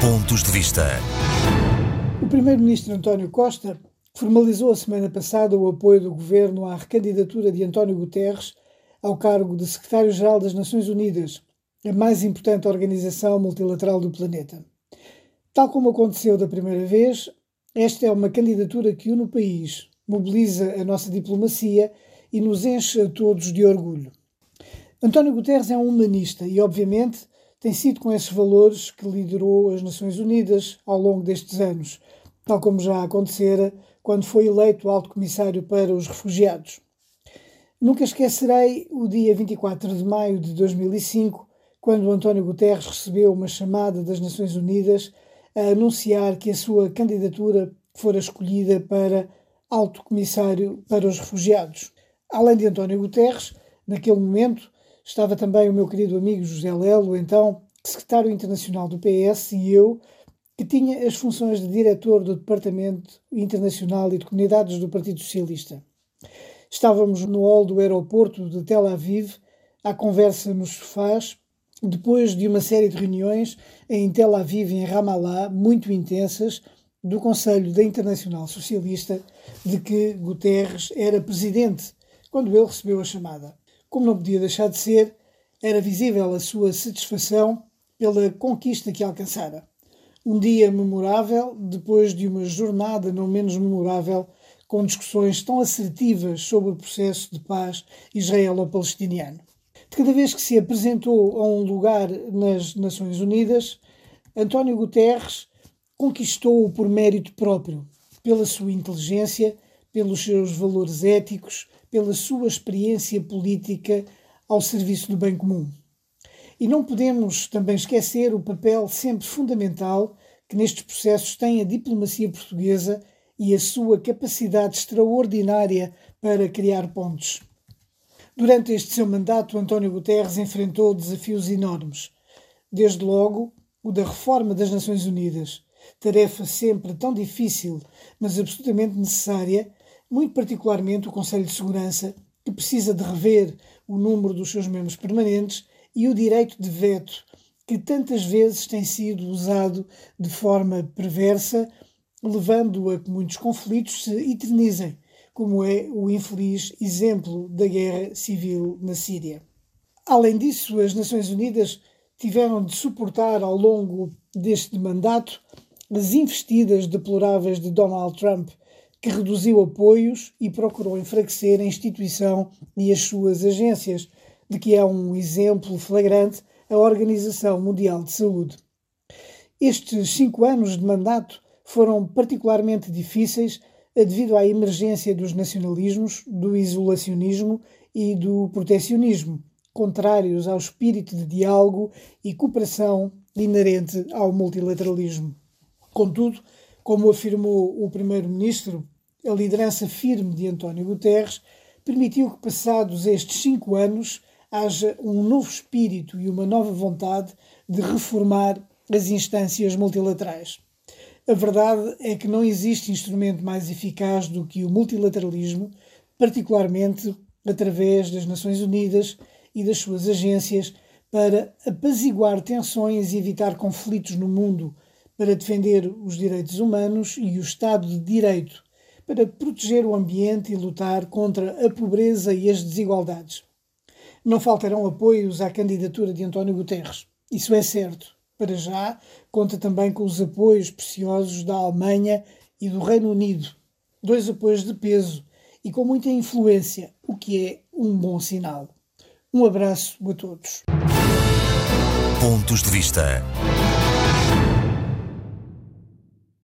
Pontos de Vista. O Primeiro-Ministro António Costa formalizou a semana passada o apoio do governo à recandidatura de António Guterres ao cargo de Secretário-Geral das Nações Unidas, a mais importante organização multilateral do planeta. Tal como aconteceu da primeira vez, esta é uma candidatura que une o país, mobiliza a nossa diplomacia e nos enche a todos de orgulho. António Guterres é um humanista e, obviamente, tem sido com esses valores que liderou as Nações Unidas ao longo destes anos, tal como já acontecera quando foi eleito Alto Comissário para os Refugiados. Nunca esquecerei o dia 24 de maio de 2005, quando António Guterres recebeu uma chamada das Nações Unidas a anunciar que a sua candidatura fora escolhida para Alto Comissário para os Refugiados. Além de António Guterres, naquele momento, Estava também o meu querido amigo José Lelo, então secretário internacional do PS, e eu, que tinha as funções de diretor do Departamento Internacional e de Comunidades do Partido Socialista. Estávamos no hall do aeroporto de Tel Aviv, à conversa nos sofás, depois de uma série de reuniões em Tel Aviv e em Ramallah, muito intensas, do Conselho da Internacional Socialista, de que Guterres era presidente, quando ele recebeu a chamada como não podia deixar de ser, era visível a sua satisfação pela conquista que alcançara. Um dia memorável, depois de uma jornada não menos memorável, com discussões tão assertivas sobre o processo de paz israelo-palestiniano. De cada vez que se apresentou a um lugar nas Nações Unidas, António Guterres conquistou-o por mérito próprio, pela sua inteligência, pelos seus valores éticos, pela sua experiência política ao serviço do bem comum. E não podemos também esquecer o papel sempre fundamental que nestes processos tem a diplomacia portuguesa e a sua capacidade extraordinária para criar pontes. Durante este seu mandato, António Guterres enfrentou desafios enormes. Desde logo, o da reforma das Nações Unidas, tarefa sempre tão difícil, mas absolutamente necessária, muito particularmente o Conselho de Segurança, que precisa de rever o número dos seus membros permanentes e o direito de veto, que tantas vezes tem sido usado de forma perversa, levando a que muitos conflitos se eternizem, como é o infeliz exemplo da guerra civil na Síria. Além disso, as Nações Unidas tiveram de suportar ao longo deste mandato as investidas deploráveis de Donald Trump que reduziu apoios e procurou enfraquecer a instituição e as suas agências, de que é um exemplo flagrante a Organização Mundial de Saúde. Estes cinco anos de mandato foram particularmente difíceis devido à emergência dos nacionalismos, do isolacionismo e do protecionismo, contrários ao espírito de diálogo e cooperação inerente ao multilateralismo. Contudo, como afirmou o primeiro-ministro, a liderança firme de António Guterres permitiu que, passados estes cinco anos, haja um novo espírito e uma nova vontade de reformar as instâncias multilaterais. A verdade é que não existe instrumento mais eficaz do que o multilateralismo, particularmente através das Nações Unidas e das suas agências, para apaziguar tensões e evitar conflitos no mundo, para defender os direitos humanos e o Estado de Direito para proteger o ambiente e lutar contra a pobreza e as desigualdades. Não faltarão apoios à candidatura de António Guterres. Isso é certo. Para já, conta também com os apoios preciosos da Alemanha e do Reino Unido. Dois apoios de peso e com muita influência, o que é um bom sinal. Um abraço a todos. Pontos de Vista.